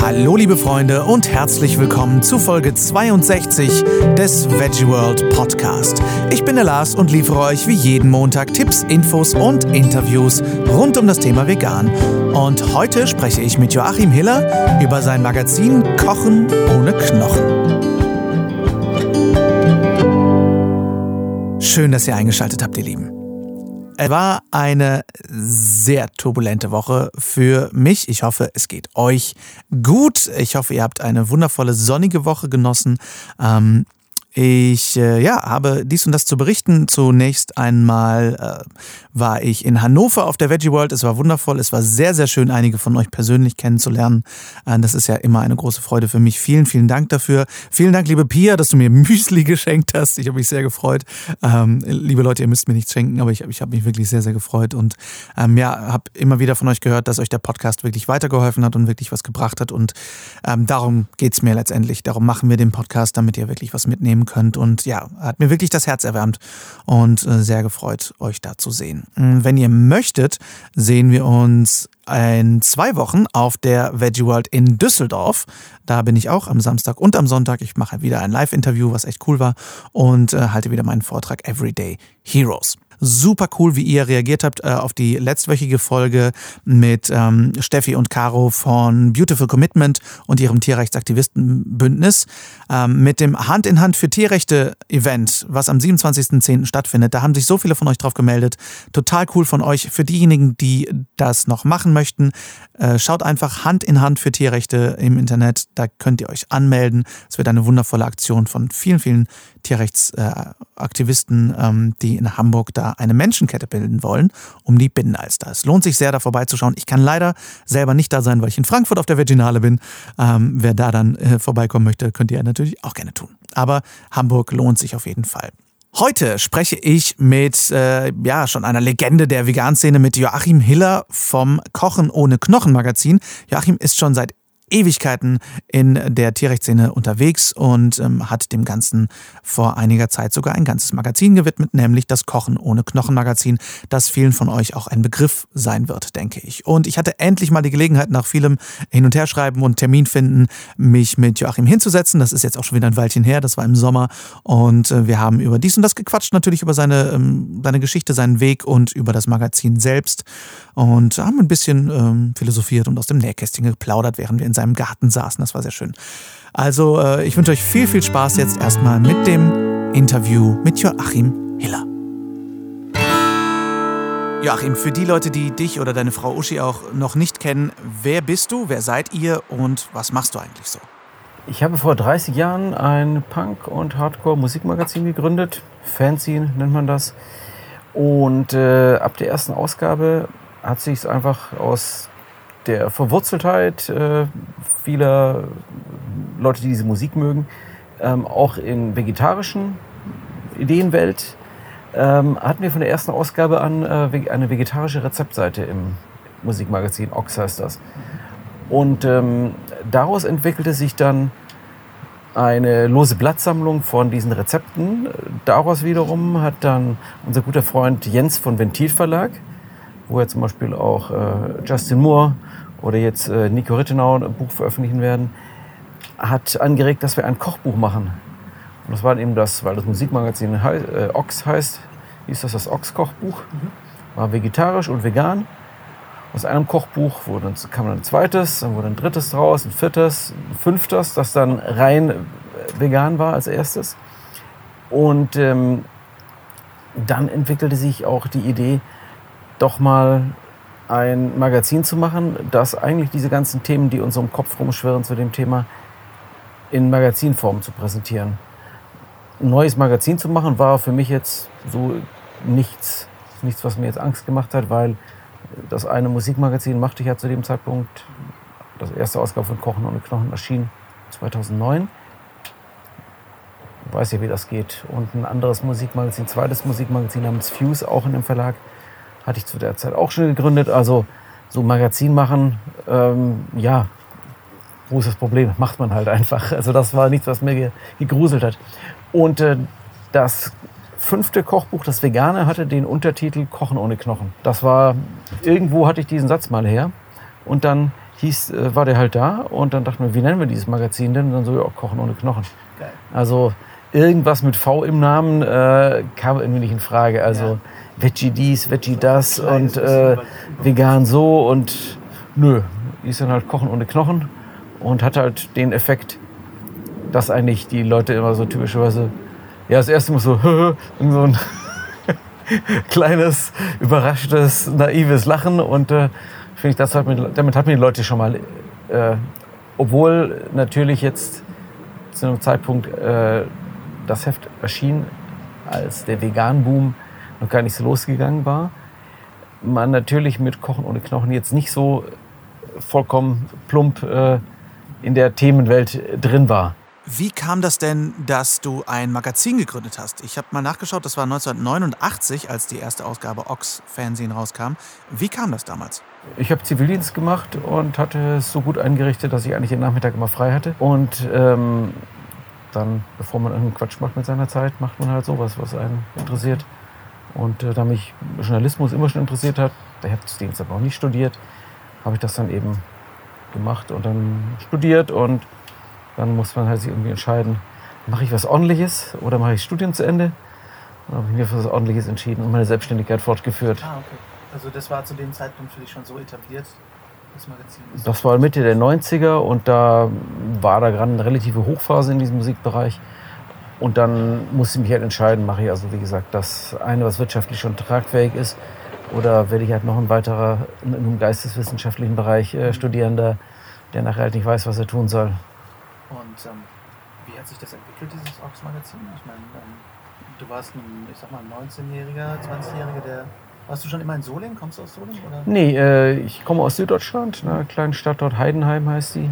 Hallo liebe Freunde und herzlich willkommen zu Folge 62 des Veggie World Podcast. Ich bin der Lars und liefere euch wie jeden Montag Tipps, Infos und Interviews rund um das Thema Vegan. Und heute spreche ich mit Joachim Hiller über sein Magazin Kochen ohne Knochen. Schön, dass ihr eingeschaltet habt, ihr Lieben. Es war eine sehr turbulente Woche für mich. Ich hoffe, es geht euch gut. Ich hoffe, ihr habt eine wundervolle sonnige Woche genossen. Ähm, ich äh, ja, habe dies und das zu berichten. Zunächst einmal äh, war ich in Hannover auf der Veggie World. Es war wundervoll. Es war sehr, sehr schön, einige von euch persönlich kennenzulernen. Äh, das ist ja immer eine große Freude für mich. Vielen, vielen Dank dafür. Vielen Dank, liebe Pia, dass du mir Müsli geschenkt hast. Ich habe mich sehr gefreut. Ähm, liebe Leute, ihr müsst mir nichts schenken, aber ich, ich habe mich wirklich sehr, sehr gefreut. Und ähm, ja, habe immer wieder von euch gehört, dass euch der Podcast wirklich weitergeholfen hat und wirklich was gebracht hat. Und ähm, darum geht es mir letztendlich. Darum machen wir den Podcast, damit ihr wirklich was mitnehmen könnt. Und ja, hat mir wirklich das Herz erwärmt und äh, sehr gefreut, euch da zu sehen. Mm, wenn ihr möchtet, sehen wir uns in zwei Wochen auf der Veggie World in Düsseldorf. Da bin ich auch am Samstag und am Sonntag. Ich mache wieder ein Live-Interview, was echt cool war und äh, halte wieder meinen Vortrag Everyday Heroes. Super cool, wie ihr reagiert habt äh, auf die letztwöchige Folge mit ähm, Steffi und Caro von Beautiful Commitment und ihrem Tierrechtsaktivistenbündnis. Ähm, mit dem Hand in Hand für Tierrechte Event, was am 27.10. stattfindet. Da haben sich so viele von euch drauf gemeldet. Total cool von euch. Für diejenigen, die das noch machen möchten, äh, schaut einfach Hand in Hand für Tierrechte im Internet. Da könnt ihr euch anmelden. Es wird eine wundervolle Aktion von vielen, vielen Tierrechtsaktivisten, ähm, die in Hamburg da eine Menschenkette bilden wollen, um die Binnenalster. Es lohnt sich sehr, da vorbeizuschauen. Ich kann leider selber nicht da sein, weil ich in Frankfurt auf der Veginale bin. Ähm, wer da dann äh, vorbeikommen möchte, könnt ihr natürlich auch gerne tun. Aber Hamburg lohnt sich auf jeden Fall. Heute spreche ich mit äh, ja schon einer Legende der Veganszene mit Joachim Hiller vom Kochen ohne Knochen Magazin. Joachim ist schon seit Ewigkeiten in der Tierrechtsszene unterwegs und ähm, hat dem Ganzen vor einiger Zeit sogar ein ganzes Magazin gewidmet, nämlich das Kochen ohne Knochen Magazin, das vielen von euch auch ein Begriff sein wird, denke ich. Und ich hatte endlich mal die Gelegenheit, nach vielem Hin- und Herschreiben und Termin finden, mich mit Joachim hinzusetzen. Das ist jetzt auch schon wieder ein Weilchen her, das war im Sommer. Und äh, wir haben über dies und das gequatscht, natürlich über seine, ähm, seine Geschichte, seinen Weg und über das Magazin selbst. Und haben ein bisschen ähm, philosophiert und aus dem Nähkästchen geplaudert, während wir in seinem Garten saßen. Das war sehr schön. Also äh, ich wünsche euch viel, viel Spaß jetzt erstmal mit dem Interview mit Joachim Hiller. Joachim, für die Leute, die dich oder deine Frau Uschi auch noch nicht kennen, wer bist du, wer seid ihr und was machst du eigentlich so? Ich habe vor 30 Jahren ein Punk- und Hardcore-Musikmagazin gegründet. Fanzine nennt man das. Und äh, ab der ersten Ausgabe hat sich es einfach aus der Verwurzeltheit äh, vieler Leute, die diese Musik mögen, ähm, auch in vegetarischen Ideenwelt, ähm, hatten wir von der ersten Ausgabe an äh, eine vegetarische Rezeptseite im Musikmagazin, Ox heißt das. Und ähm, daraus entwickelte sich dann eine lose Blattsammlung von diesen Rezepten. Daraus wiederum hat dann unser guter Freund Jens von Ventil Verlag, wo er zum Beispiel auch äh, Justin Moore oder jetzt äh, Nico Rittenau ein Buch veröffentlichen werden, hat angeregt, dass wir ein Kochbuch machen. Und das war eben das, weil das Musikmagazin hei äh, Ox heißt, hieß das das Ox-Kochbuch. War vegetarisch und vegan. Aus einem Kochbuch wurde, dann, kam dann ein zweites, dann wurde ein drittes draus, ein viertes, ein fünftes, das dann rein äh, vegan war als erstes. Und ähm, dann entwickelte sich auch die Idee, doch mal ein Magazin zu machen, das eigentlich diese ganzen Themen, die uns im Kopf rumschwirren zu dem Thema, in Magazinform zu präsentieren. Ein neues Magazin zu machen war für mich jetzt so nichts, nichts, was mir jetzt Angst gemacht hat, weil das eine Musikmagazin machte ich ja zu dem Zeitpunkt, das erste Ausgabe von Kochen ohne Knochen erschien 2009. Ich weiß ja, wie das geht. Und ein anderes Musikmagazin, zweites Musikmagazin namens Fuse, auch in dem Verlag, hatte ich zu der Zeit auch schon gegründet. Also so Magazin machen, ähm, ja, wo ist das Problem? Macht man halt einfach. Also das war nichts, was mir gegruselt hat. Und äh, das fünfte Kochbuch, das Vegane, hatte den Untertitel Kochen ohne Knochen. Das war, irgendwo hatte ich diesen Satz mal her. Und dann hieß, äh, war der halt da und dann dachten wir, wie nennen wir dieses Magazin denn? Und dann so, ja, Kochen ohne Knochen. Geil. Also irgendwas mit V im Namen äh, kam irgendwie nicht in Frage. Also Ja. Veggie dies, Veggie das und äh, vegan so und nö, hieß dann halt Kochen ohne Knochen und hatte halt den Effekt, dass eigentlich die Leute immer so typischerweise, ja, das erste Mal so, so ein kleines, überraschtes, naives Lachen und äh, finde ich, das hat mir, damit hat mir die Leute schon mal, äh, obwohl natürlich jetzt zu einem Zeitpunkt äh, das Heft erschien, als der Vegan-Boom noch gar nicht so losgegangen war, man natürlich mit Kochen ohne Knochen jetzt nicht so vollkommen plump äh, in der Themenwelt drin war. Wie kam das denn, dass du ein Magazin gegründet hast? Ich habe mal nachgeschaut, das war 1989, als die erste Ausgabe Ox Fernsehen rauskam. Wie kam das damals? Ich habe Zivildienst gemacht und hatte es so gut eingerichtet, dass ich eigentlich den Nachmittag immer frei hatte. Und ähm, dann, bevor man irgendeinen Quatsch macht mit seiner Zeit, macht man halt sowas, was einen interessiert. Und äh, da mich Journalismus immer schon interessiert hat, der Heftsdienst aber auch nicht studiert, habe ich das dann eben gemacht und dann studiert und dann muss man halt sich irgendwie entscheiden, mache ich was Ordentliches oder mache ich Studien zu Ende? Dann habe ich mir für was Ordentliches entschieden und meine Selbstständigkeit fortgeführt. Ah, okay. Also das war zu dem Zeitpunkt für dich schon so etabliert, das Magazin? Das war Mitte der 90er und da war da gerade eine relative Hochphase in diesem Musikbereich. Und dann musste ich mich halt entscheiden, mache ich also wie gesagt das eine, was wirtschaftlich schon tragfähig ist, oder werde ich halt noch ein weiterer in einem geisteswissenschaftlichen Bereich äh, Studierender, der nachher halt nicht weiß, was er tun soll. Und ähm, wie hat sich das entwickelt, dieses Ox-Magazin? Ich meine, ähm, du warst ein, ich sag mal, 19-Jähriger, 20-Jähriger, der. Warst du schon immer in Solingen? Kommst du aus Solingen? Oder? Nee, äh, ich komme aus Süddeutschland, einer kleinen Stadt dort, Heidenheim heißt sie.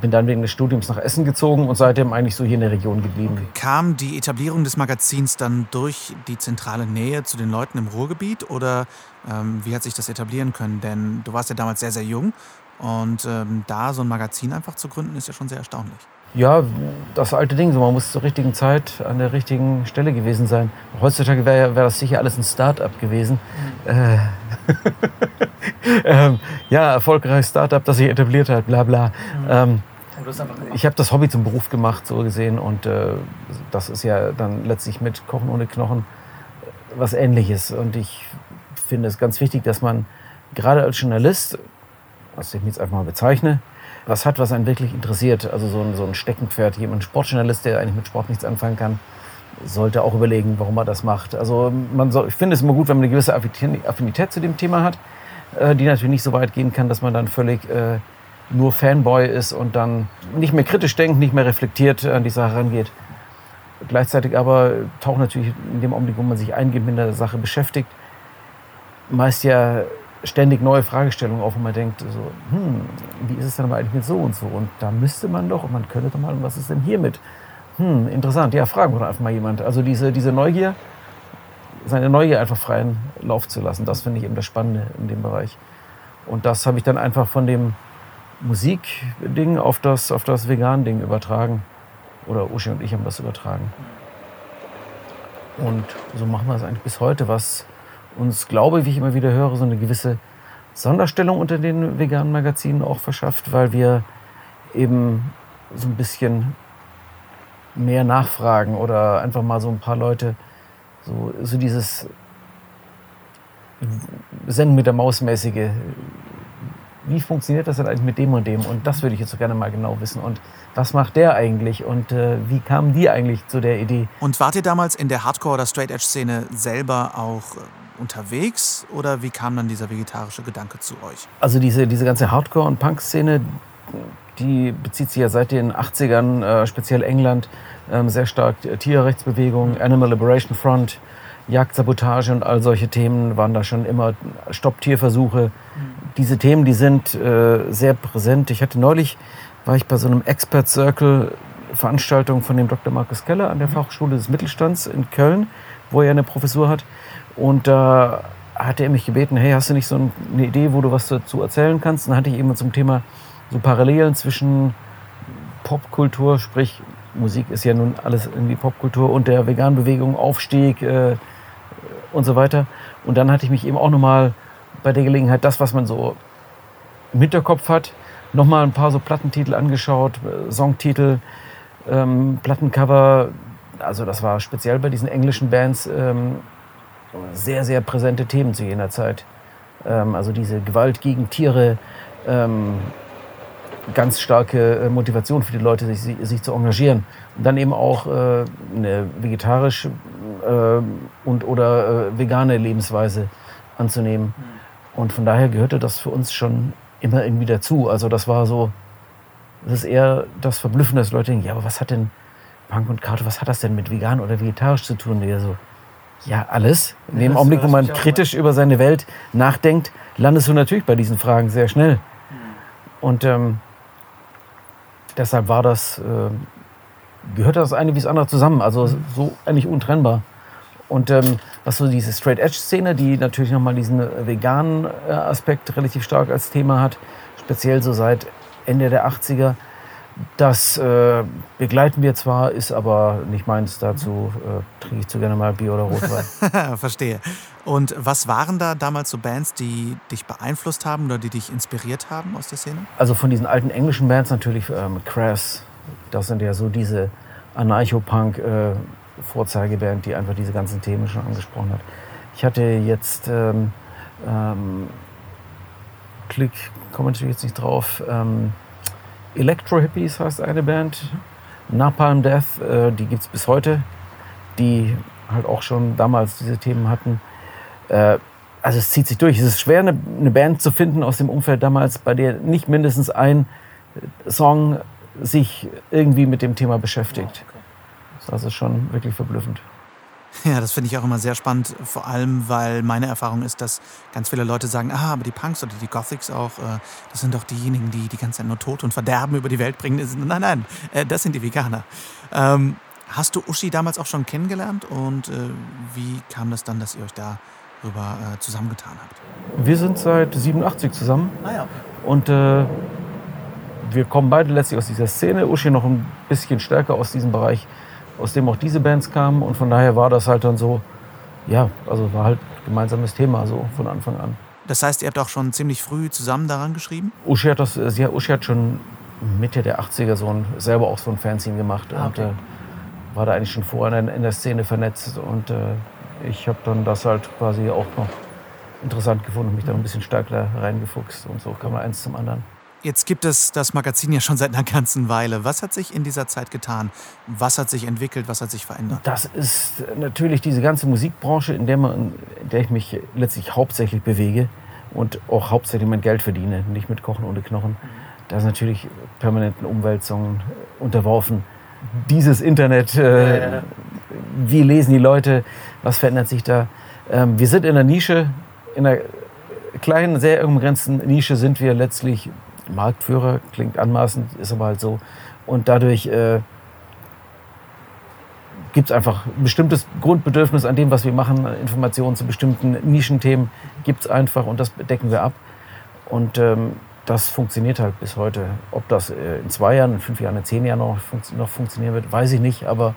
Bin dann wegen des Studiums nach Essen gezogen und seitdem eigentlich so hier in der Region geblieben. Kam die Etablierung des Magazins dann durch die zentrale Nähe zu den Leuten im Ruhrgebiet oder ähm, wie hat sich das etablieren können? Denn du warst ja damals sehr, sehr jung und ähm, da so ein Magazin einfach zu gründen, ist ja schon sehr erstaunlich. Ja, das alte Ding, so man muss zur richtigen Zeit an der richtigen Stelle gewesen sein. Heutzutage wäre wär das sicher alles ein Start-up gewesen. Äh, ähm, ja, erfolgreiches Start-up, das sich etabliert hat, bla bla. Ähm, ich habe das Hobby zum Beruf gemacht, so gesehen. Und äh, das ist ja dann letztlich mit Kochen ohne Knochen äh, was Ähnliches. Und ich finde es ganz wichtig, dass man gerade als Journalist, was ich jetzt einfach mal bezeichne, was hat, was einen wirklich interessiert. Also so ein, so ein Steckenpferd, jemand Sportjournalist, der eigentlich mit Sport nichts anfangen kann, sollte auch überlegen, warum er das macht. Also man soll, ich finde es immer gut, wenn man eine gewisse Affinität zu dem Thema hat, äh, die natürlich nicht so weit gehen kann, dass man dann völlig äh, nur Fanboy ist und dann nicht mehr kritisch denkt, nicht mehr reflektiert an die Sache rangeht. Gleichzeitig aber taucht natürlich in dem Augenblick, wo man sich eingehend mit der Sache beschäftigt, meist ja ständig neue Fragestellungen auf und man denkt so, hm, wie ist es denn aber eigentlich mit so und so? Und da müsste man doch, und man könnte doch mal, was ist denn hiermit? Hm, interessant, ja, fragen wir einfach mal jemand. Also diese, diese Neugier, seine Neugier einfach freien Lauf zu lassen, das finde ich eben das Spannende in dem Bereich. Und das habe ich dann einfach von dem Musikding auf das, auf das Vegan-Ding übertragen. Oder Uschi und ich haben das übertragen. Und so machen wir es eigentlich bis heute, was uns, glaube ich, wie ich immer wieder höre, so eine gewisse Sonderstellung unter den veganen Magazinen auch verschafft, weil wir eben so ein bisschen mehr nachfragen oder einfach mal so ein paar Leute so, so dieses Senden mit der Maus mäßige. Wie funktioniert das denn eigentlich mit dem und dem? Und das würde ich jetzt so gerne mal genau wissen. Und was macht der eigentlich? Und äh, wie kamen die eigentlich zu der Idee? Und wart ihr damals in der Hardcore- oder Straight-Edge-Szene selber auch äh, unterwegs oder wie kam dann dieser vegetarische Gedanke zu euch? Also diese, diese ganze Hardcore- und Punk-Szene, die bezieht sich ja seit den 80ern, äh, speziell England, ähm, sehr stark äh, Tierrechtsbewegung, Animal Liberation Front, Jagdsabotage und all solche Themen waren da schon immer Stopp-Tierversuche. Diese Themen, die sind äh, sehr präsent. Ich hatte neulich, war ich bei so einem Expert Circle Veranstaltung von dem Dr. Markus Keller an der Fachschule des Mittelstands in Köln, wo er eine Professur hat. Und da hat er mich gebeten, hey, hast du nicht so eine Idee, wo du was dazu erzählen kannst? Und dann hatte ich eben zum Thema so Parallelen zwischen Popkultur, sprich Musik ist ja nun alles irgendwie Popkultur und der Veganbewegung, Aufstieg äh, und so weiter. Und dann hatte ich mich eben auch nochmal bei der Gelegenheit, das, was man so im Hinterkopf hat. Nochmal ein paar so Plattentitel angeschaut, äh, Songtitel, ähm, Plattencover. Also das war speziell bei diesen englischen Bands ähm, sehr, sehr präsente Themen zu jener Zeit. Ähm, also diese Gewalt gegen Tiere, ähm, ganz starke äh, Motivation für die Leute, sich, sich zu engagieren. Und dann eben auch äh, eine vegetarische äh, und oder äh, vegane Lebensweise anzunehmen. Mhm. Und von daher gehörte das für uns schon immer irgendwie dazu. Also das war so, das ist eher das Verblüffende, dass Leute denken, ja, aber was hat denn Punk und Karte, was hat das denn mit vegan oder vegetarisch zu tun? Und so, ja, alles. In dem Augenblick, wo man kritisch über seine Welt nachdenkt, landest du natürlich bei diesen Fragen sehr schnell. Mhm. Und ähm, deshalb war das, äh, gehört das eine wie das andere zusammen. Also so eigentlich untrennbar. Und ähm, was so diese Straight Edge Szene, die natürlich nochmal diesen veganen äh, Aspekt relativ stark als Thema hat, speziell so seit Ende der 80er, das äh, begleiten wir zwar, ist aber nicht meins. Dazu äh, trinke ich zu gerne mal Bier oder Rotwein. Verstehe. Und was waren da damals so Bands, die dich beeinflusst haben oder die dich inspiriert haben aus der Szene? Also von diesen alten englischen Bands natürlich ähm, Crass. Das sind ja so diese Anarcho-Punk- äh, Vorzeigeband, die einfach diese ganzen Themen schon angesprochen hat. Ich hatte jetzt ähm, ähm, Klick, komme natürlich jetzt nicht drauf. Ähm, Electro Hippies heißt eine Band. Napalm Death, äh, die gibt es bis heute. Die halt auch schon damals diese Themen hatten. Äh, also es zieht sich durch. Es ist schwer, eine, eine, Band zu finden aus dem Umfeld damals, bei der nicht mindestens ein Song sich irgendwie mit dem Thema beschäftigt. Das ist schon wirklich verblüffend. Ja, das finde ich auch immer sehr spannend, vor allem weil meine Erfahrung ist, dass ganz viele Leute sagen, ah, aber die Punks oder die Gothics auch, äh, das sind doch diejenigen, die die ganze Zeit nur Tod und Verderben über die Welt bringen. Nein, nein, äh, das sind die Veganer. Ähm, hast du Uschi damals auch schon kennengelernt und äh, wie kam das dann, dass ihr euch darüber äh, zusammengetan habt? Wir sind seit 87 zusammen ah, ja. und äh, wir kommen beide letztlich aus dieser Szene, Uschi noch ein bisschen stärker aus diesem Bereich aus dem auch diese Bands kamen. Und von daher war das halt dann so, ja, also war halt gemeinsames Thema so von Anfang an. Das heißt, ihr habt auch schon ziemlich früh zusammen daran geschrieben? Uschi hat, das, sie, Uschi hat schon Mitte der 80er so ein, selber auch so ein Fanzine gemacht. Ah, okay. Und äh, war da eigentlich schon vorher in, in der Szene vernetzt. Und äh, ich habe dann das halt quasi auch noch interessant gefunden und mich da ein bisschen stärker reingefuchst. Und so kam man eins zum anderen. Jetzt gibt es das Magazin ja schon seit einer ganzen Weile. Was hat sich in dieser Zeit getan? Was hat sich entwickelt? Was hat sich verändert? Das ist natürlich diese ganze Musikbranche, in der, man, in der ich mich letztlich hauptsächlich bewege und auch hauptsächlich mein Geld verdiene, nicht mit Kochen ohne Knochen. Da ist natürlich permanenten Umwälzungen unterworfen. Dieses Internet, äh, wie lesen die Leute, was verändert sich da? Ähm, wir sind in der Nische, in einer kleinen, sehr umgrenzten Nische sind wir letztlich Marktführer, klingt anmaßend, ist aber halt so. Und dadurch äh, gibt es einfach ein bestimmtes Grundbedürfnis an dem, was wir machen, Informationen zu bestimmten Nischenthemen gibt es einfach und das decken wir ab. Und ähm, das funktioniert halt bis heute. Ob das äh, in zwei Jahren, in fünf Jahren, in zehn Jahren noch, noch funktionieren wird, weiß ich nicht. Aber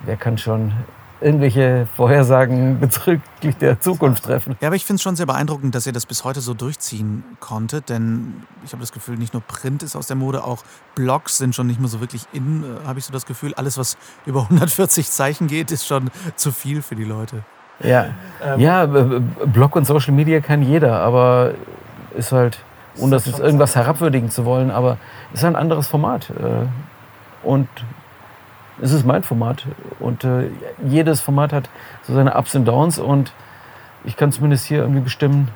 wer kann schon irgendwelche Vorhersagen bezüglich der Zukunft treffen. Ja, aber ich finde es schon sehr beeindruckend, dass ihr das bis heute so durchziehen konntet, denn ich habe das Gefühl, nicht nur Print ist aus der Mode, auch Blogs sind schon nicht mehr so wirklich in, äh, habe ich so das Gefühl. Alles, was über 140 Zeichen geht, ist schon zu viel für die Leute. Ja, ähm. ja Blog und Social Media kann jeder, aber ist halt, ohne das jetzt irgendwas herabwürdigen zu wollen, aber ist ein anderes Format. Äh, und es ist mein Format und äh, jedes Format hat so seine Ups und Downs und ich kann zumindest hier irgendwie bestimmen,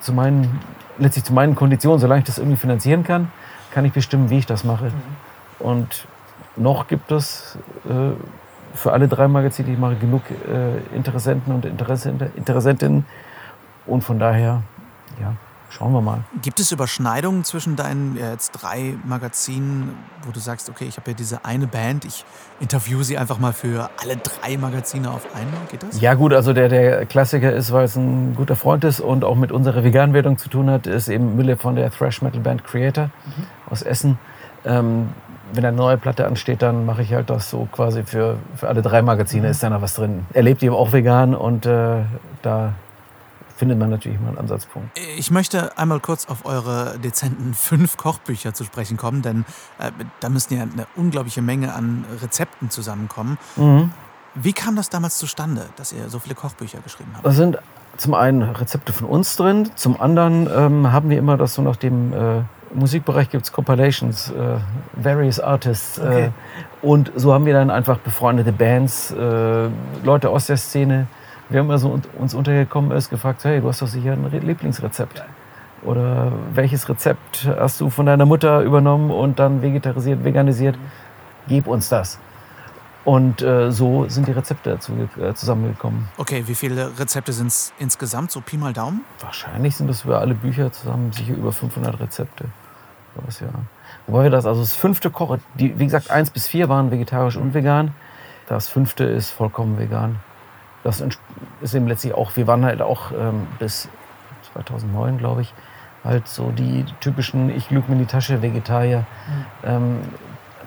zu meinen, letztlich zu meinen Konditionen, solange ich das irgendwie finanzieren kann, kann ich bestimmen, wie ich das mache. Mhm. Und noch gibt es äh, für alle drei Magazine, die ich mache, genug äh, Interessenten und Interessentinnen und von daher, ja, Schauen wir mal. Gibt es Überschneidungen zwischen deinen ja, jetzt drei Magazinen, wo du sagst, okay, ich habe ja diese eine Band, ich interviewe sie einfach mal für alle drei Magazine auf einmal? Geht das? Ja gut, also der, der Klassiker ist, weil es ein guter Freund ist und auch mit unserer Veganwerdung zu tun hat, ist eben Mülle von der Thrash Metal Band Creator mhm. aus Essen. Ähm, wenn eine neue Platte ansteht, dann mache ich halt das so quasi für, für alle drei Magazine, mhm. ist da noch was drin. Er lebt eben auch vegan und äh, da findet man natürlich immer einen Ansatzpunkt. Ich möchte einmal kurz auf eure dezenten fünf Kochbücher zu sprechen kommen, denn äh, da müssen ja eine unglaubliche Menge an Rezepten zusammenkommen. Mhm. Wie kam das damals zustande, dass ihr so viele Kochbücher geschrieben habt? Da sind zum einen Rezepte von uns drin, zum anderen ähm, haben wir immer das so nach dem äh, Musikbereich gibt es Compilations, äh, various Artists. Äh, okay. und so haben wir dann einfach befreundete Bands, äh, Leute aus der Szene. Wir haben also uns untergekommen ist, gefragt, hey, du hast doch sicher ein Lieblingsrezept. Oder welches Rezept hast du von deiner Mutter übernommen und dann vegetarisiert, veganisiert? Gib uns das. Und äh, so sind die Rezepte dazu äh, zusammengekommen. Okay, wie viele Rezepte sind es insgesamt, so Pi mal Daumen? Wahrscheinlich sind es für alle Bücher zusammen sicher über 500 Rezepte. Das, ja. Wobei wir das, also das fünfte Koch, die, wie gesagt, eins bis vier waren vegetarisch und vegan. Das fünfte ist vollkommen vegan. Das ist eben letztlich auch, wir waren halt auch ähm, bis 2009, glaube ich, halt so die typischen, ich lüge mir in die Tasche, Vegetarier. Mhm. Ähm,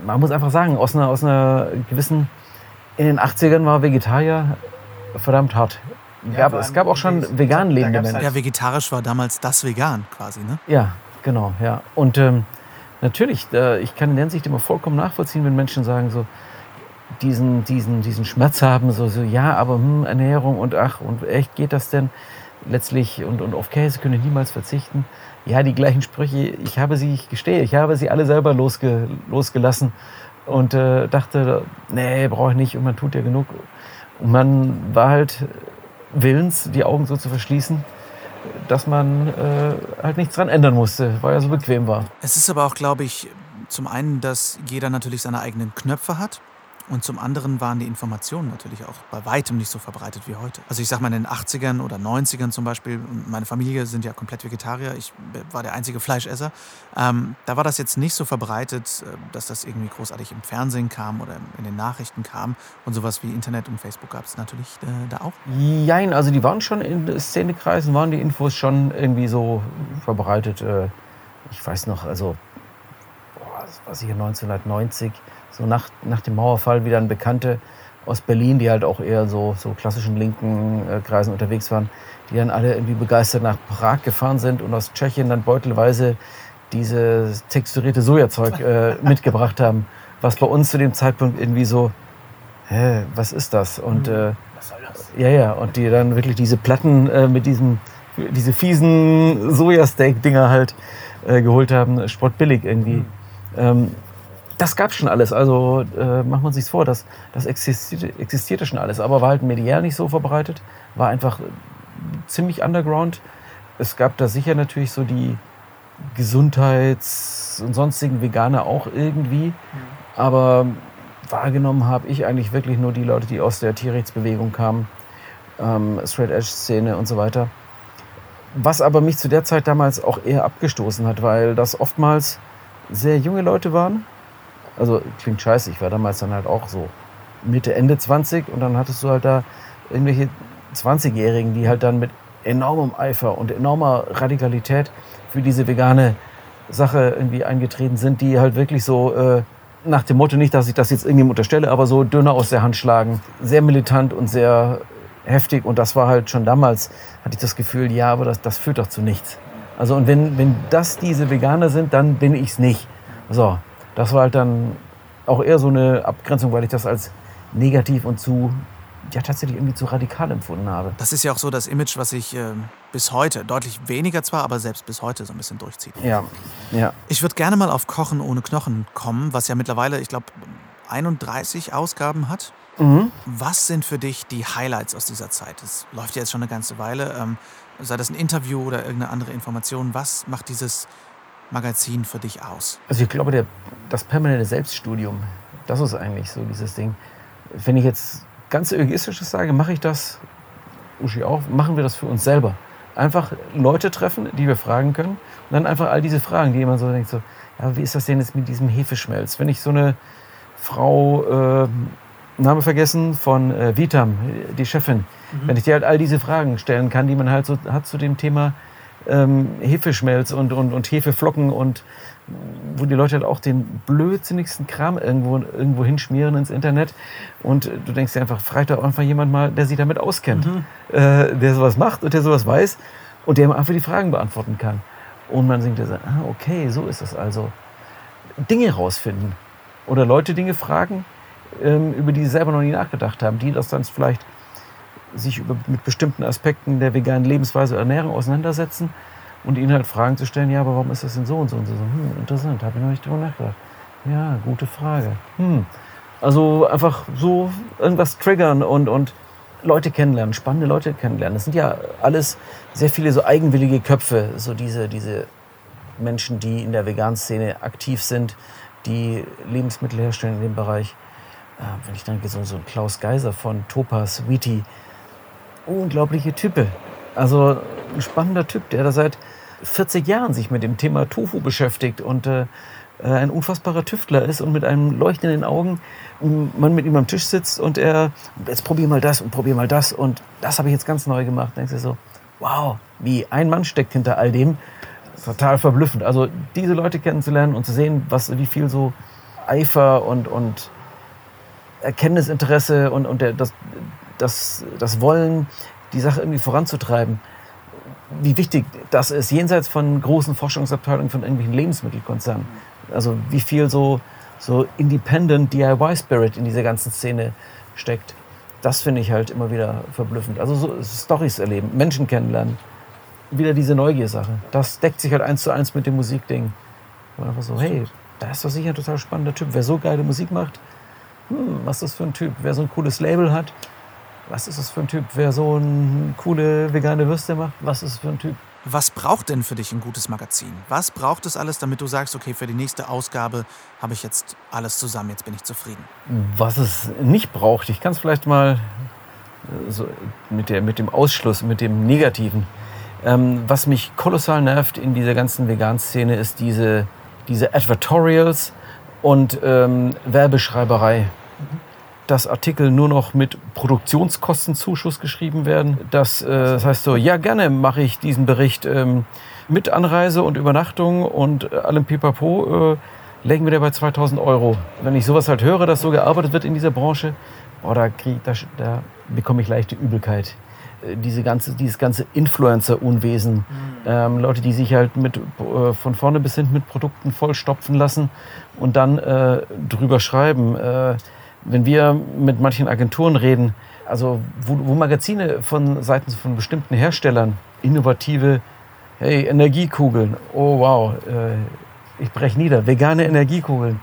man muss einfach sagen, aus einer, aus einer gewissen, in den 80ern war Vegetarier verdammt hart. Ja, gab, es gab auch schon vegan lebende Menschen. Ja, vegetarisch war damals das Vegan quasi, ne? Ja, genau, ja. Und ähm, natürlich, äh, ich kann in der Hinsicht immer vollkommen nachvollziehen, wenn Menschen sagen so, diesen, diesen, diesen Schmerz haben, so, so ja, aber hm, Ernährung und ach, und echt geht das denn? Letztlich, und, und auf Käse können niemals verzichten ja, die gleichen Sprüche. Ich habe sie, ich gestehe, ich habe sie alle selber losge, losgelassen und äh, dachte, nee, brauche ich nicht und man tut ja genug. Und man war halt willens, die Augen so zu verschließen, dass man äh, halt nichts dran ändern musste, weil er so bequem war. Es ist aber auch, glaube ich, zum einen, dass jeder natürlich seine eigenen Knöpfe hat. Und zum anderen waren die Informationen natürlich auch bei weitem nicht so verbreitet wie heute. Also ich sag mal in den 80ern oder 90ern zum Beispiel, meine Familie sind ja komplett Vegetarier, ich war der einzige Fleischesser. Ähm, da war das jetzt nicht so verbreitet, äh, dass das irgendwie großartig im Fernsehen kam oder in den Nachrichten kam. Und sowas wie Internet und Facebook gab es natürlich äh, da auch. Nein, also die waren schon in Szenekreisen, waren die Infos schon irgendwie so verbreitet. Äh, ich weiß noch, also, das war sicher 1990 so nach, nach dem Mauerfall wieder ein Bekannte aus Berlin, die halt auch eher so, so klassischen linken äh, Kreisen unterwegs waren, die dann alle irgendwie begeistert nach Prag gefahren sind und aus Tschechien dann beutelweise dieses texturierte Sojazeug äh, mitgebracht haben, was bei uns zu dem Zeitpunkt irgendwie so, hä, was ist das? Und hm. äh, was soll das? Ja, ja, und die dann wirklich diese Platten äh, mit diesem, diese fiesen Sojasteak-Dinger halt äh, geholt haben, spottbillig irgendwie. Mhm. Ähm, das gab schon alles. Also äh, macht man sich vor, das, das existierte, existierte schon alles, aber war halt medial nicht so verbreitet, war einfach ziemlich underground. Es gab da sicher natürlich so die Gesundheits- und sonstigen Veganer auch irgendwie, mhm. aber wahrgenommen habe ich eigentlich wirklich nur die Leute, die aus der Tierrechtsbewegung kamen, ähm, Straight Edge Szene und so weiter. Was aber mich zu der Zeit damals auch eher abgestoßen hat, weil das oftmals sehr junge Leute waren, also klingt scheiße, ich war damals dann halt auch so Mitte, Ende 20 und dann hattest du halt da irgendwelche 20-Jährigen, die halt dann mit enormem Eifer und enormer Radikalität für diese vegane Sache irgendwie eingetreten sind, die halt wirklich so äh, nach dem Motto, nicht, dass ich das jetzt irgendjemand unterstelle, aber so Döner aus der Hand schlagen. Sehr militant und sehr heftig und das war halt schon damals, hatte ich das Gefühl, ja, aber das, das führt doch zu nichts. Also und wenn, wenn das diese Veganer sind, dann bin ich es nicht. So, das war halt dann auch eher so eine Abgrenzung, weil ich das als negativ und zu ja tatsächlich irgendwie zu radikal empfunden habe. Das ist ja auch so das Image, was sich äh, bis heute, deutlich weniger zwar, aber selbst bis heute so ein bisschen durchzieht. Ja, ja. Ich würde gerne mal auf Kochen ohne Knochen kommen, was ja mittlerweile, ich glaube, 31 Ausgaben hat. Mhm. Was sind für dich die Highlights aus dieser Zeit? Es läuft ja jetzt schon eine ganze Weile. Ähm, sei das ein Interview oder irgendeine andere Information, was macht dieses Magazin für dich aus? Also ich glaube, der, das permanente Selbststudium, das ist eigentlich so dieses Ding. Wenn ich jetzt ganz egoistisches sage, mache ich das, Uschi auch, machen wir das für uns selber. Einfach Leute treffen, die wir fragen können. Und dann einfach all diese Fragen, die immer so denkt, so, ja, wie ist das denn jetzt mit diesem Hefeschmelz? Wenn ich so eine Frau, äh, Name vergessen, von äh, Vitam, die Chefin, mhm. wenn ich dir halt all diese Fragen stellen kann, die man halt so hat zu dem Thema ähm, Hefeschmelz und, und, und Hefeflocken und wo die Leute halt auch den blödsinnigsten Kram irgendwo, irgendwo hinschmieren ins Internet. Und du denkst dir einfach, fragt da einfach jemand mal, der sich damit auskennt, mhm. äh, der sowas macht und der sowas weiß und der einfach die Fragen beantworten kann. Und man denkt so, ah, okay, so ist es also. Dinge rausfinden oder Leute Dinge fragen, über die sie selber noch nie nachgedacht haben, die das dann vielleicht sich über, mit bestimmten Aspekten der veganen Lebensweise Ernährung auseinandersetzen und ihnen halt Fragen zu stellen, ja, aber warum ist das denn so und so und so? Hm, interessant, habe ich noch nicht drüber nachgedacht. Ja, gute Frage. Hm. Also einfach so irgendwas triggern und, und Leute kennenlernen, spannende Leute kennenlernen. Das sind ja alles sehr viele so eigenwillige Köpfe, so diese, diese Menschen, die in der veganen Szene aktiv sind, die Lebensmittel herstellen in dem Bereich. Äh, wenn ich denke, so, so Klaus Geiser von Topa Sweetie, unglaubliche Type. Also ein spannender Typ, der da seit 40 Jahren sich mit dem Thema Tofu beschäftigt und äh, äh, ein unfassbarer Tüftler ist und mit einem Leuchten in den Augen man mit ihm am Tisch sitzt und er, jetzt probier mal das und probier mal das und das habe ich jetzt ganz neu gemacht. Denkst du so, wow, wie ein Mann steckt hinter all dem. Total verblüffend. Also diese Leute kennenzulernen und zu sehen, was, wie viel so Eifer und, und Erkenntnisinteresse und, und der, das, das, das Wollen, die Sache irgendwie voranzutreiben, wie wichtig das ist, jenseits von großen Forschungsabteilungen von irgendwelchen Lebensmittelkonzernen. Also wie viel so, so Independent DIY-Spirit in dieser ganzen Szene steckt. Das finde ich halt immer wieder verblüffend. Also so Stories erleben, Menschen kennenlernen. Wieder diese Neugier-Sache. Das deckt sich halt eins zu eins mit dem Musikding. Und einfach so, hey, da ist doch sicher ein total spannender Typ. Wer so geile Musik macht, hm, was ist das für ein Typ? Wer so ein cooles Label hat, was ist das für ein Typ? Wer so eine coole vegane Würste macht, was ist das für ein Typ? Was braucht denn für dich ein gutes Magazin? Was braucht es alles, damit du sagst, okay, für die nächste Ausgabe habe ich jetzt alles zusammen, jetzt bin ich zufrieden? Was es nicht braucht, ich kann es vielleicht mal äh, so mit, der, mit dem Ausschluss, mit dem Negativen. Ähm, was mich kolossal nervt in dieser ganzen Vegan-Szene ist diese, diese Advertorials und ähm, Werbeschreiberei. Dass Artikel nur noch mit Produktionskostenzuschuss geschrieben werden. Das, äh, das heißt so, ja gerne mache ich diesen Bericht ähm, mit Anreise und Übernachtung und äh, allem Pipapo, äh, legen wir da bei 2000 Euro. Wenn ich sowas halt höre, dass so gearbeitet wird in dieser Branche, boah, da, krieg, da, da bekomme ich leichte Übelkeit. Diese ganze, dieses ganze Influencer-Unwesen. Mhm. Ähm, Leute, die sich halt mit, äh, von vorne bis hinten mit Produkten vollstopfen lassen und dann äh, drüber schreiben. Äh, wenn wir mit manchen Agenturen reden, also wo, wo Magazine von Seiten von bestimmten Herstellern, innovative, hey, Energiekugeln, oh wow, äh, ich breche nieder, vegane Energiekugeln,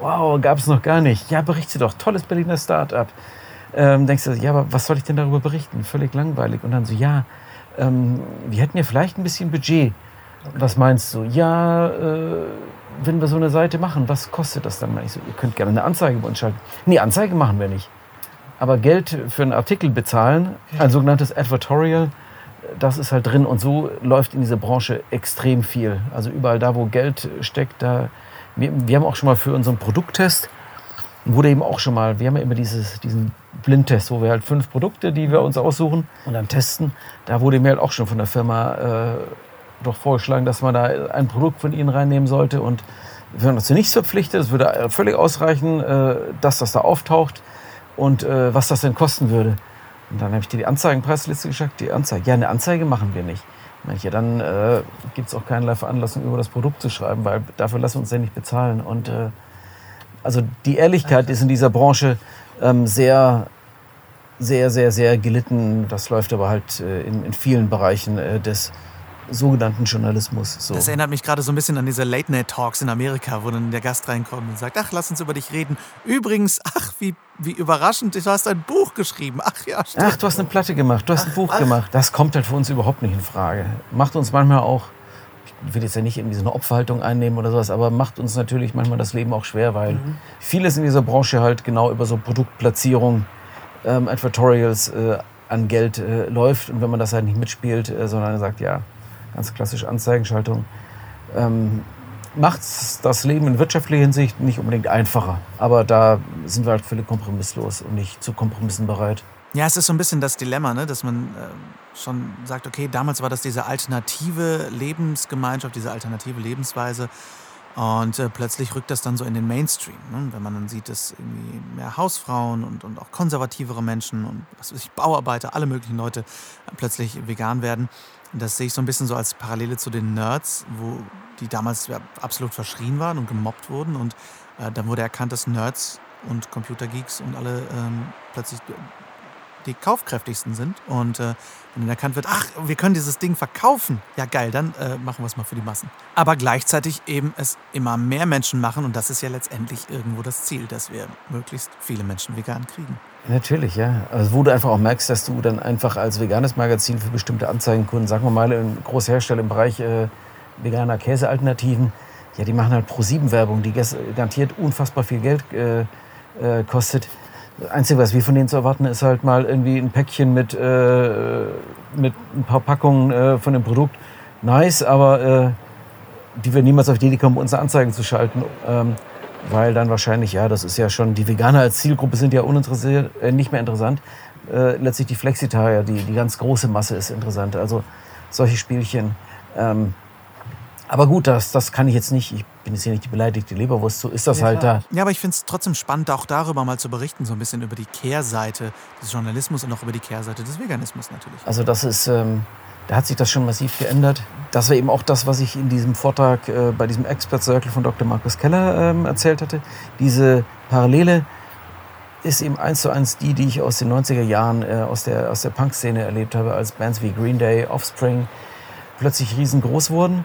wow, gab es noch gar nicht. Ja, berichte doch, tolles Berliner Start-up. Ähm, denkst du, ja, aber was soll ich denn darüber berichten? Völlig langweilig. Und dann so, ja, ähm, wir hätten ja vielleicht ein bisschen Budget. Was meinst du? Ja, äh, wenn wir so eine Seite machen, was kostet das dann? Ich so, ihr könnt gerne eine Anzeige bei uns schalten. Nee, Anzeige machen wir nicht. Aber Geld für einen Artikel bezahlen, ein sogenanntes Advertorial, das ist halt drin. Und so läuft in dieser Branche extrem viel. Also überall da, wo Geld steckt, da. Wir, wir haben auch schon mal für unseren Produkttest, wurde eben auch schon mal, wir haben ja immer dieses, diesen Blindtest, wo wir halt fünf Produkte, die wir uns aussuchen und dann testen. Da wurde mir halt auch schon von der Firma äh, doch vorgeschlagen, dass man da ein Produkt von ihnen reinnehmen sollte. Und wir haben uns nichts verpflichtet. Es würde völlig ausreichen, äh, dass das da auftaucht und äh, was das denn kosten würde. Und dann habe ich dir die Anzeigenpreisliste geschickt. Die Anzeige, ja, eine Anzeige machen wir nicht. Ja, dann äh, gibt es auch keinerlei Veranlassung, über das Produkt zu schreiben, weil dafür lassen wir uns ja nicht bezahlen. Und äh, also die Ehrlichkeit ist in dieser Branche ähm, sehr, sehr, sehr, sehr gelitten. Das läuft aber halt äh, in, in vielen Bereichen äh, des sogenannten Journalismus. So. Das erinnert mich gerade so ein bisschen an diese Late-Night-Talks in Amerika, wo dann der Gast reinkommt und sagt, ach, lass uns über dich reden. Übrigens, ach, wie, wie überraschend, du hast ein Buch geschrieben. Ach ja, stimmt. Ach, du hast eine Platte gemacht, du hast ach, ein Buch ach. gemacht. Das kommt halt für uns überhaupt nicht in Frage. Macht uns manchmal auch, will jetzt ja nicht irgendwie so eine Opferhaltung einnehmen oder sowas, aber macht uns natürlich manchmal das Leben auch schwer, weil mhm. vieles in dieser Branche halt genau über so Produktplatzierung, ähm, Advertorials äh, an Geld äh, läuft. Und wenn man das halt nicht mitspielt, äh, sondern sagt, ja, ganz klassisch Anzeigenschaltung, ähm, macht das Leben in wirtschaftlicher Hinsicht nicht unbedingt einfacher. Aber da sind wir halt völlig kompromisslos und nicht zu Kompromissen bereit. Ja, es ist so ein bisschen das Dilemma, ne? dass man äh, schon sagt, okay, damals war das diese alternative Lebensgemeinschaft, diese alternative Lebensweise. Und äh, plötzlich rückt das dann so in den Mainstream. Ne? Wenn man dann sieht, dass irgendwie mehr Hausfrauen und, und auch konservativere Menschen und was weiß ich, Bauarbeiter, alle möglichen Leute äh, plötzlich vegan werden. Das sehe ich so ein bisschen so als Parallele zu den Nerds, wo die damals ja, absolut verschrien waren und gemobbt wurden. Und äh, dann wurde erkannt, dass Nerds und Computergeeks und alle ähm, plötzlich die kaufkräftigsten sind. Und äh, wenn dann erkannt wird, ach, wir können dieses Ding verkaufen, ja geil, dann äh, machen wir es mal für die Massen. Aber gleichzeitig eben es immer mehr Menschen machen und das ist ja letztendlich irgendwo das Ziel, dass wir möglichst viele Menschen vegan kriegen. Natürlich, ja. Also wo du einfach auch merkst, dass du dann einfach als veganes Magazin für bestimmte Anzeigenkunden, sagen wir mal, ein Großhersteller im Bereich äh, veganer Käsealternativen, ja, die machen halt pro sieben Werbung, die garantiert unfassbar viel Geld äh, äh, kostet. Das Einzige, was wir von denen zu erwarten, ist halt mal irgendwie ein Päckchen mit, äh, mit ein paar Packungen äh, von dem Produkt. Nice, aber äh, die wir niemals auf die Idee kommen, unsere Anzeigen zu schalten. Ähm, weil dann wahrscheinlich, ja, das ist ja schon, die Veganer als Zielgruppe sind ja uninteressiert, äh, nicht mehr interessant. Äh, letztlich die Flexitarier, die, die ganz große Masse ist interessant. Also solche Spielchen. Ähm, aber gut, das, das kann ich jetzt nicht. Ich bin jetzt hier nicht die beleidigte Leberwurst, so ist das ja, halt klar. da. Ja, aber ich finde es trotzdem spannend, auch darüber mal zu berichten, so ein bisschen über die Kehrseite des Journalismus und auch über die Kehrseite des Veganismus natürlich. Also das ist, ähm, da hat sich das schon massiv geändert. Das war eben auch das, was ich in diesem Vortrag äh, bei diesem Expert Circle von Dr. Markus Keller ähm, erzählt hatte. Diese Parallele ist eben eins zu eins die, die ich aus den 90er Jahren äh, aus der, aus der Punk-Szene erlebt habe, als Bands wie Green Day, Offspring plötzlich riesengroß wurden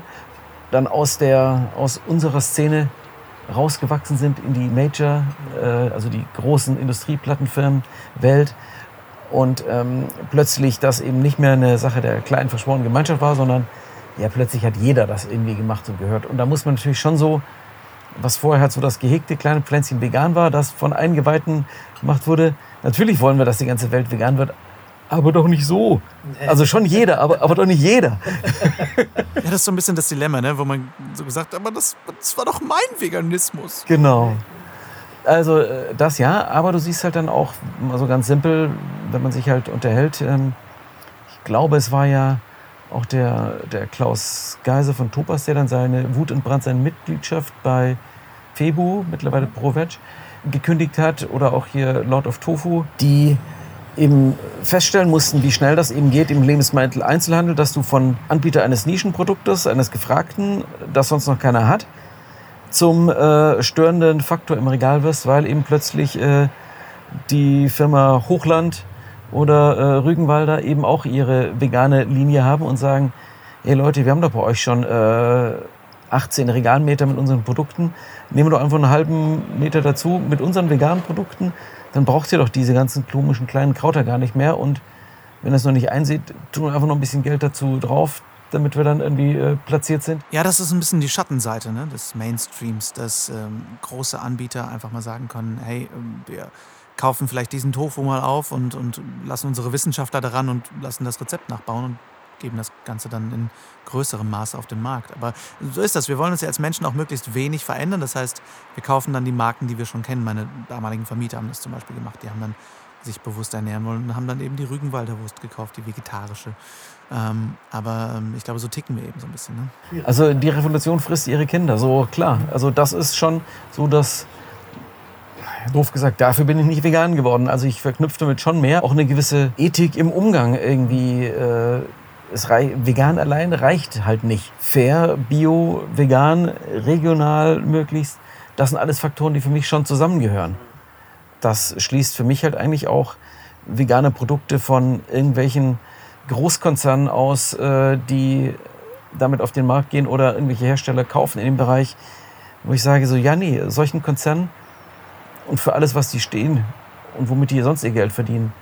dann aus, der, aus unserer Szene rausgewachsen sind in die Major, äh, also die großen Industrieplattenfirmen Welt und ähm, plötzlich das eben nicht mehr eine Sache der kleinen verschworenen Gemeinschaft war, sondern ja plötzlich hat jeder das irgendwie gemacht und gehört. Und da muss man natürlich schon so, was vorher halt so das gehegte kleine Pflänzchen vegan war, das von Eingeweihten gemacht wurde. Natürlich wollen wir, dass die ganze Welt vegan wird, aber doch nicht so. Also schon jeder, aber, aber doch nicht jeder. Ja, das ist so ein bisschen das Dilemma, ne? wo man so gesagt hat, aber das, das war doch mein Veganismus. Genau. Also äh, das ja, aber du siehst halt dann auch, also ganz simpel, wenn man sich halt unterhält, ähm, ich glaube, es war ja auch der, der Klaus Geise von Topas, der dann seine Wut und Brand, seine Mitgliedschaft bei Febu, mittlerweile ProVeg, gekündigt hat. Oder auch hier Lord of Tofu, die eben feststellen mussten, wie schnell das eben geht im Lebensmittel-Einzelhandel, dass du von Anbieter eines Nischenproduktes, eines Gefragten, das sonst noch keiner hat, zum äh, störenden Faktor im Regal wirst, weil eben plötzlich äh, die Firma Hochland oder äh, Rügenwalder eben auch ihre vegane Linie haben und sagen, hey Leute, wir haben doch bei euch schon 18 äh, Regalmeter mit unseren Produkten, nehmen wir doch einfach einen halben Meter dazu mit unseren veganen Produkten dann braucht ihr doch diese ganzen komischen kleinen Krauter gar nicht mehr. Und wenn ihr es noch nicht einsieht, tun wir einfach noch ein bisschen Geld dazu drauf, damit wir dann irgendwie äh, platziert sind. Ja, das ist ein bisschen die Schattenseite ne, des Mainstreams, dass ähm, große Anbieter einfach mal sagen können, hey, ähm, wir kaufen vielleicht diesen Tofu mal auf und, und lassen unsere Wissenschaftler daran und lassen das Rezept nachbauen und geben das Ganze dann in größerem Maße auf den Markt. Aber so ist das. Wir wollen uns ja als Menschen auch möglichst wenig verändern. Das heißt, wir kaufen dann die Marken, die wir schon kennen. Meine damaligen Vermieter haben das zum Beispiel gemacht. Die haben dann sich bewusst ernähren wollen und haben dann eben die Rügenwalder Wurst gekauft, die vegetarische. Ähm, aber ähm, ich glaube, so ticken wir eben so ein bisschen. Ne? Also die Revolution frisst ihre Kinder, so klar. Also das ist schon so, dass doof gesagt, dafür bin ich nicht vegan geworden. Also ich verknüpfe damit schon mehr auch eine gewisse Ethik im Umgang irgendwie. Äh, es vegan allein reicht halt nicht. Fair, bio, vegan, regional möglichst, das sind alles Faktoren, die für mich schon zusammengehören. Das schließt für mich halt eigentlich auch vegane Produkte von irgendwelchen Großkonzernen aus, äh, die damit auf den Markt gehen oder irgendwelche Hersteller kaufen in dem Bereich, wo ich sage so, ja nee, solchen Konzernen und für alles, was die stehen und womit die sonst ihr Geld verdienen,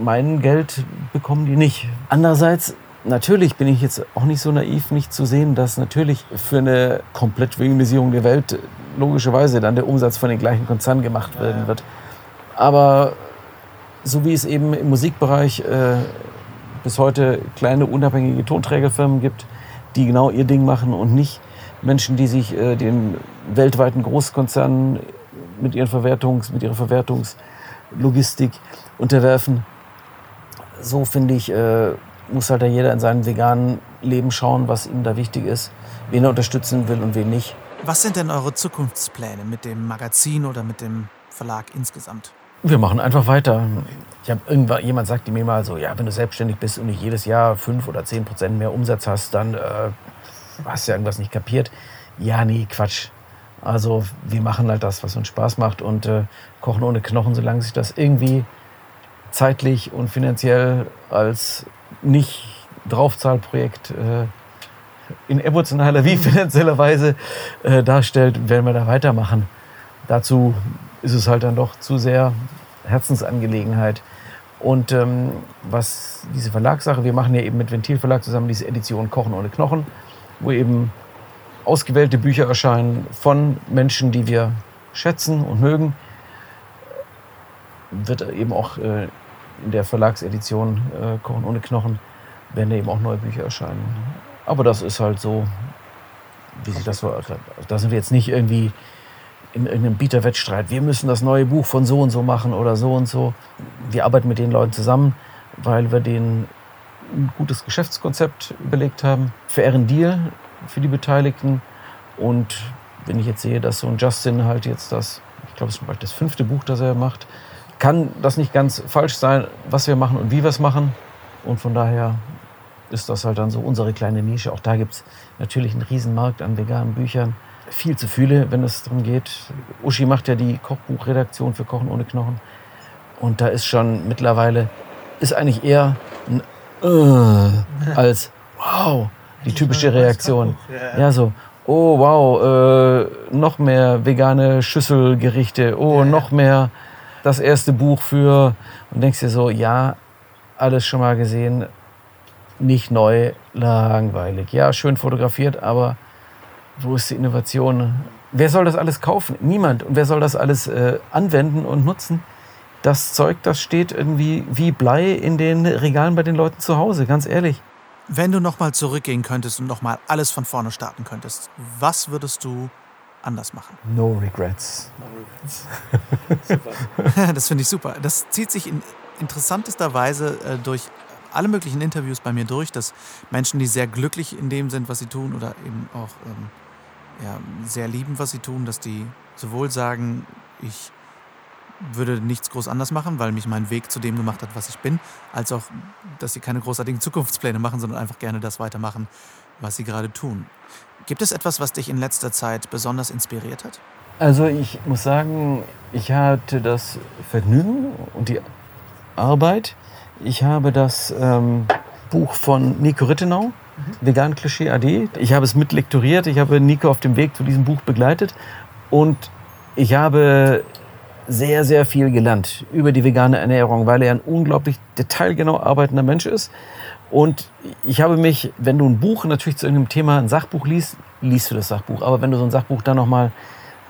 mein Geld bekommen die nicht. Andererseits, natürlich bin ich jetzt auch nicht so naiv, nicht zu sehen, dass natürlich für eine komplett Veganisierung der Welt logischerweise dann der Umsatz von den gleichen Konzernen gemacht werden wird. Aber so wie es eben im Musikbereich äh, bis heute kleine unabhängige Tonträgerfirmen gibt, die genau ihr Ding machen und nicht Menschen, die sich äh, den weltweiten Großkonzernen mit ihren Verwertungs, mit ihrer Verwertungs Logistik unterwerfen. So finde ich, äh, muss halt jeder in seinem veganen Leben schauen, was ihm da wichtig ist, wen er unterstützen will und wen nicht. Was sind denn eure Zukunftspläne mit dem Magazin oder mit dem Verlag insgesamt? Wir machen einfach weiter. Ich habe irgendwann jemand sagte mir mal so, ja, wenn du selbstständig bist und nicht jedes Jahr fünf oder zehn Prozent mehr Umsatz hast, dann äh, hast du ja irgendwas nicht kapiert. Ja, nee, Quatsch. Also wir machen halt das, was uns Spaß macht und äh, kochen ohne Knochen, solange sich das irgendwie zeitlich und finanziell als nicht Draufzahlprojekt äh, in emotionaler wie finanzieller Weise äh, darstellt, werden wir da weitermachen. Dazu ist es halt dann doch zu sehr Herzensangelegenheit. Und ähm, was diese Verlagssache, wir machen ja eben mit Ventilverlag zusammen diese Edition Kochen ohne Knochen, wo eben ausgewählte Bücher erscheinen von Menschen, die wir schätzen und mögen. Wird eben auch äh, in der Verlagsedition äh, Kochen ohne Knochen werden eben auch neue Bücher erscheinen. Aber das ist halt so, wie sich das so. Da sind wir jetzt nicht irgendwie in irgendeinem Bieterwettstreit. Wir müssen das neue Buch von so und so machen oder so und so. Wir arbeiten mit den Leuten zusammen, weil wir denen ein gutes Geschäftskonzept überlegt haben. Fairen Deal für die Beteiligten. Und wenn ich jetzt sehe, dass so ein Justin halt jetzt das, ich glaube, es ist bald das fünfte Buch, das er macht, kann das nicht ganz falsch sein, was wir machen und wie wir es machen. Und von daher ist das halt dann so unsere kleine Nische. Auch da gibt es natürlich einen Riesenmarkt an veganen Büchern. Viel zu viele, wenn es darum geht. Uschi macht ja die Kochbuchredaktion für Kochen ohne Knochen. Und da ist schon mittlerweile, ist eigentlich eher ein äh, als wow, die typische Reaktion. Ja, so, oh wow, äh, noch mehr vegane Schüsselgerichte, oh, noch mehr das erste Buch für. Und denkst dir so, ja, alles schon mal gesehen, nicht neu, langweilig. Ja, schön fotografiert, aber wo ist die Innovation? Wer soll das alles kaufen? Niemand. Und wer soll das alles äh, anwenden und nutzen? Das Zeug, das steht irgendwie wie Blei in den Regalen bei den Leuten zu Hause, ganz ehrlich. Wenn du nochmal zurückgehen könntest und nochmal alles von vorne starten könntest, was würdest du anders machen? No regrets. No regrets. super. das finde ich super. Das zieht sich in interessantester Weise äh, durch alle möglichen Interviews bei mir durch, dass Menschen, die sehr glücklich in dem sind, was sie tun, oder eben auch ähm, ja, sehr lieben, was sie tun, dass die sowohl sagen, ich würde nichts groß anders machen, weil mich mein Weg zu dem gemacht hat, was ich bin, als auch, dass sie keine großartigen Zukunftspläne machen, sondern einfach gerne das weitermachen, was sie gerade tun. Gibt es etwas, was dich in letzter Zeit besonders inspiriert hat? Also ich muss sagen, ich hatte das Vergnügen und die Arbeit, ich habe das ähm, Buch von Nico Rittenau, mhm. Vegan Klischee AD. Ich habe es mitlektoriert. Ich habe Nico auf dem Weg zu diesem Buch begleitet. Und ich habe sehr, sehr viel gelernt über die vegane Ernährung, weil er ein unglaublich detailgenau arbeitender Mensch ist. Und ich habe mich, wenn du ein Buch natürlich zu irgendeinem Thema, ein Sachbuch liest, liest du das Sachbuch. Aber wenn du so ein Sachbuch dann nochmal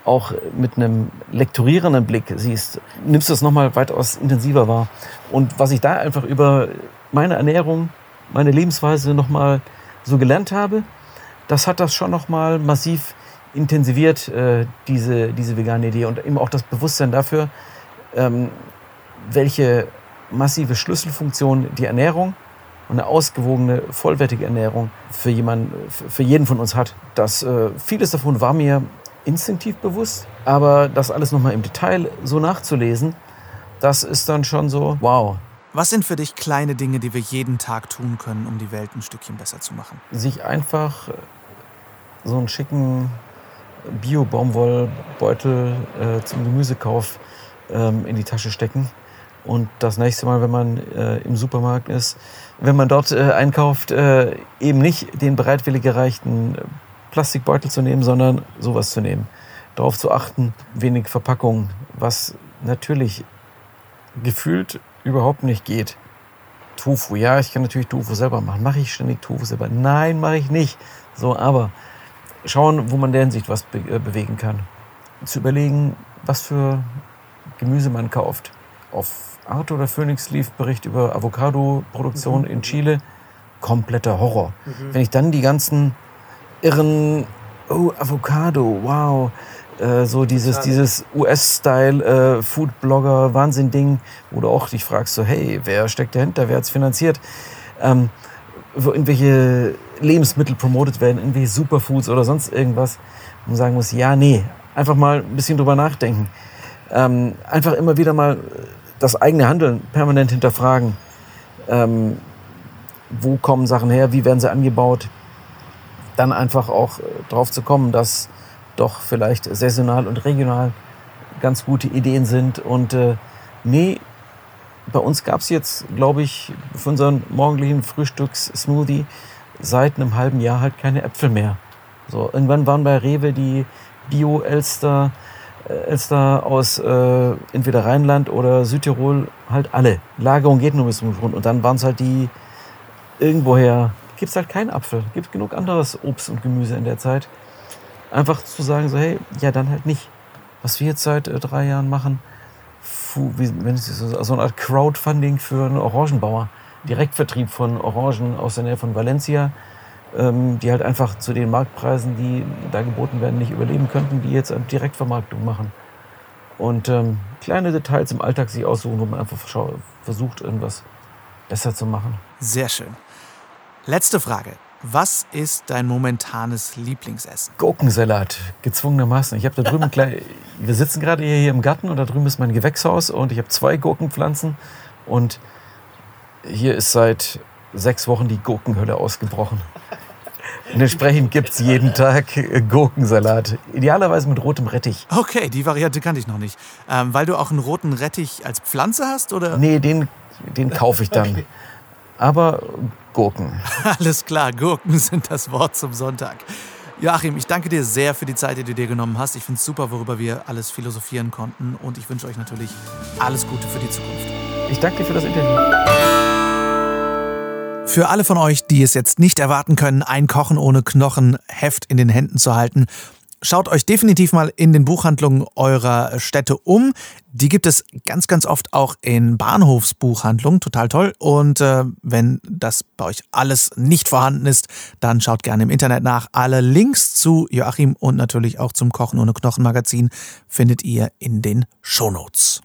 auch mit einem lektorierenden Blick siehst, nimmst du es nochmal weitaus intensiver wahr. Und was ich da einfach über meine Ernährung, meine Lebensweise nochmal so gelernt habe, das hat das schon nochmal massiv intensiviert, äh, diese, diese vegane Idee. Und eben auch das Bewusstsein dafür, ähm, welche massive Schlüsselfunktion die Ernährung und eine ausgewogene, vollwertige Ernährung für, jemanden, für jeden von uns hat. Das, äh, vieles davon war mir instinktiv bewusst, aber das alles nochmal im Detail so nachzulesen, das ist dann schon so, wow. Was sind für dich kleine Dinge, die wir jeden Tag tun können, um die Welt ein Stückchen besser zu machen? Sich einfach so einen schicken Bio-Baumwollbeutel äh, zum Gemüsekauf ähm, in die Tasche stecken. Und das nächste Mal, wenn man äh, im Supermarkt ist, wenn man dort äh, einkauft, äh, eben nicht den bereitwillig gereichten Plastikbeutel zu nehmen, sondern sowas zu nehmen. Darauf zu achten, wenig Verpackung, was natürlich gefühlt überhaupt nicht geht. Tofu, ja, ich kann natürlich Tofu selber machen. Mache ich ständig Tofu selber? Nein, mache ich nicht. So, aber schauen, wo man in der Hinsicht was be äh, bewegen kann. Zu überlegen, was für Gemüse man kauft. Auf Arte oder Phoenix lief Bericht über Avocado-Produktion mhm. in Chile. Kompletter Horror. Mhm. Wenn ich dann die ganzen irren, oh, Avocado, wow, äh, so dieses, dieses US-Style-Food-Blogger-Wahnsinn-Ding, wo du auch dich fragst, so, hey, wer steckt dahinter, wer hat es finanziert? Ähm, wo irgendwelche Lebensmittel promotet werden, irgendwelche Superfoods oder sonst irgendwas, wo man sagen muss, ja, nee, einfach mal ein bisschen drüber nachdenken. Ähm, einfach immer wieder mal das eigene Handeln permanent hinterfragen. Ähm, wo kommen Sachen her, wie werden sie angebaut? Dann einfach auch äh, drauf zu kommen, dass doch vielleicht saisonal und regional ganz gute Ideen sind. Und äh, nee, bei uns gab es jetzt, glaube ich, für unseren morgendlichen Frühstückssmoothie seit einem halben Jahr halt keine Äpfel mehr. So, irgendwann waren bei Rewe die Bio-Elster äh, Elster aus äh, entweder Rheinland oder Südtirol halt alle. Lagerung geht nur bis zum Grund. Und dann waren es halt die irgendwoher, gibt es halt keinen Apfel. Gibt genug anderes Obst und Gemüse in der Zeit. Einfach zu sagen, so, hey, ja, dann halt nicht. Was wir jetzt seit äh, drei Jahren machen, wenn es so, so eine Art Crowdfunding für einen Orangenbauer. Direktvertrieb von Orangen aus der Nähe von Valencia, die halt einfach zu den Marktpreisen, die da geboten werden, nicht überleben könnten, die jetzt eine Direktvermarktung machen. Und ähm, kleine Details im Alltag sich aussuchen, wo man einfach versucht, irgendwas besser zu machen. Sehr schön. Letzte Frage. Was ist dein momentanes Lieblingsessen? Gurkensalat, gezwungenermaßen. Ich habe da drüben gleich, wir sitzen gerade hier im Garten und da drüben ist mein Gewächshaus und ich habe zwei Gurkenpflanzen und hier ist seit sechs Wochen die Gurkenhölle ausgebrochen. Und entsprechend gibt es jeden Tag Gurkensalat. Idealerweise mit rotem Rettich. Okay, die Variante kannte ich noch nicht. Ähm, weil du auch einen roten Rettich als Pflanze hast? Oder? Nee, den, den kaufe ich dann. Okay. Aber Gurken. Alles klar, Gurken sind das Wort zum Sonntag. Joachim, ich danke dir sehr für die Zeit, die du dir genommen hast. Ich finde es super, worüber wir alles philosophieren konnten. Und ich wünsche euch natürlich alles Gute für die Zukunft. Ich danke dir für das Interview. Für alle von euch, die es jetzt nicht erwarten können, ein Kochen ohne Knochen Heft in den Händen zu halten, Schaut euch definitiv mal in den Buchhandlungen eurer Städte um. Die gibt es ganz, ganz oft auch in Bahnhofsbuchhandlungen. Total toll. Und äh, wenn das bei euch alles nicht vorhanden ist, dann schaut gerne im Internet nach. Alle Links zu Joachim und natürlich auch zum Kochen ohne Knochen Magazin findet ihr in den Shownotes.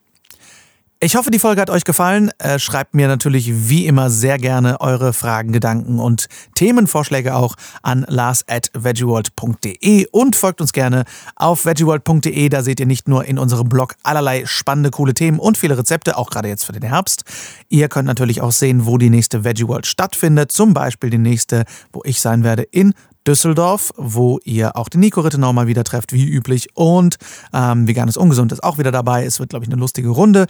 Ich hoffe, die Folge hat euch gefallen. Äh, schreibt mir natürlich wie immer sehr gerne eure Fragen, Gedanken und Themenvorschläge auch an lars at veggieworld.de und folgt uns gerne auf veggieworld.de. Da seht ihr nicht nur in unserem Blog allerlei spannende, coole Themen und viele Rezepte, auch gerade jetzt für den Herbst. Ihr könnt natürlich auch sehen, wo die nächste Veggie World stattfindet. Zum Beispiel die nächste, wo ich sein werde in Düsseldorf, wo ihr auch den Nico Rittenau mal wieder trefft, wie üblich. Und ähm, Veganes Ungesund ist auch wieder dabei. Es wird, glaube ich, eine lustige Runde.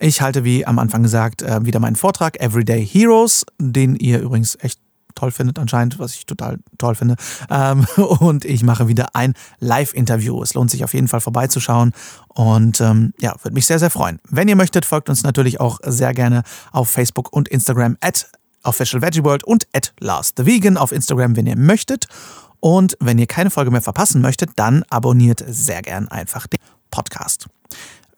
Ich halte, wie am Anfang gesagt, äh, wieder meinen Vortrag Everyday Heroes, den ihr übrigens echt toll findet anscheinend, was ich total toll finde. Ähm, und ich mache wieder ein Live-Interview. Es lohnt sich auf jeden Fall vorbeizuschauen und ähm, ja, würde mich sehr, sehr freuen. Wenn ihr möchtet, folgt uns natürlich auch sehr gerne auf Facebook und Instagram at Official Veggie World und at Last the Vegan auf Instagram, wenn ihr möchtet. Und wenn ihr keine Folge mehr verpassen möchtet, dann abonniert sehr gern einfach den Podcast.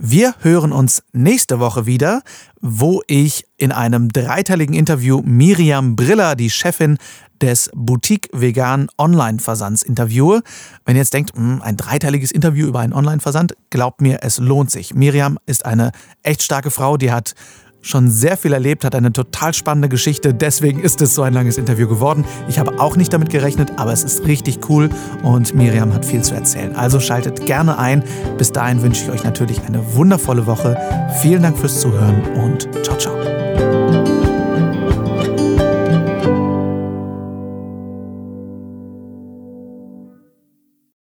Wir hören uns nächste Woche wieder, wo ich in einem dreiteiligen Interview Miriam Briller, die Chefin des Boutique Vegan Online-Versands interviewe. Wenn ihr jetzt denkt, hm, ein dreiteiliges Interview über einen Online-Versand, glaubt mir, es lohnt sich. Miriam ist eine echt starke Frau, die hat schon sehr viel erlebt, hat eine total spannende Geschichte. Deswegen ist es so ein langes Interview geworden. Ich habe auch nicht damit gerechnet, aber es ist richtig cool und Miriam hat viel zu erzählen. Also schaltet gerne ein. Bis dahin wünsche ich euch natürlich eine wundervolle Woche. Vielen Dank fürs Zuhören und ciao, ciao.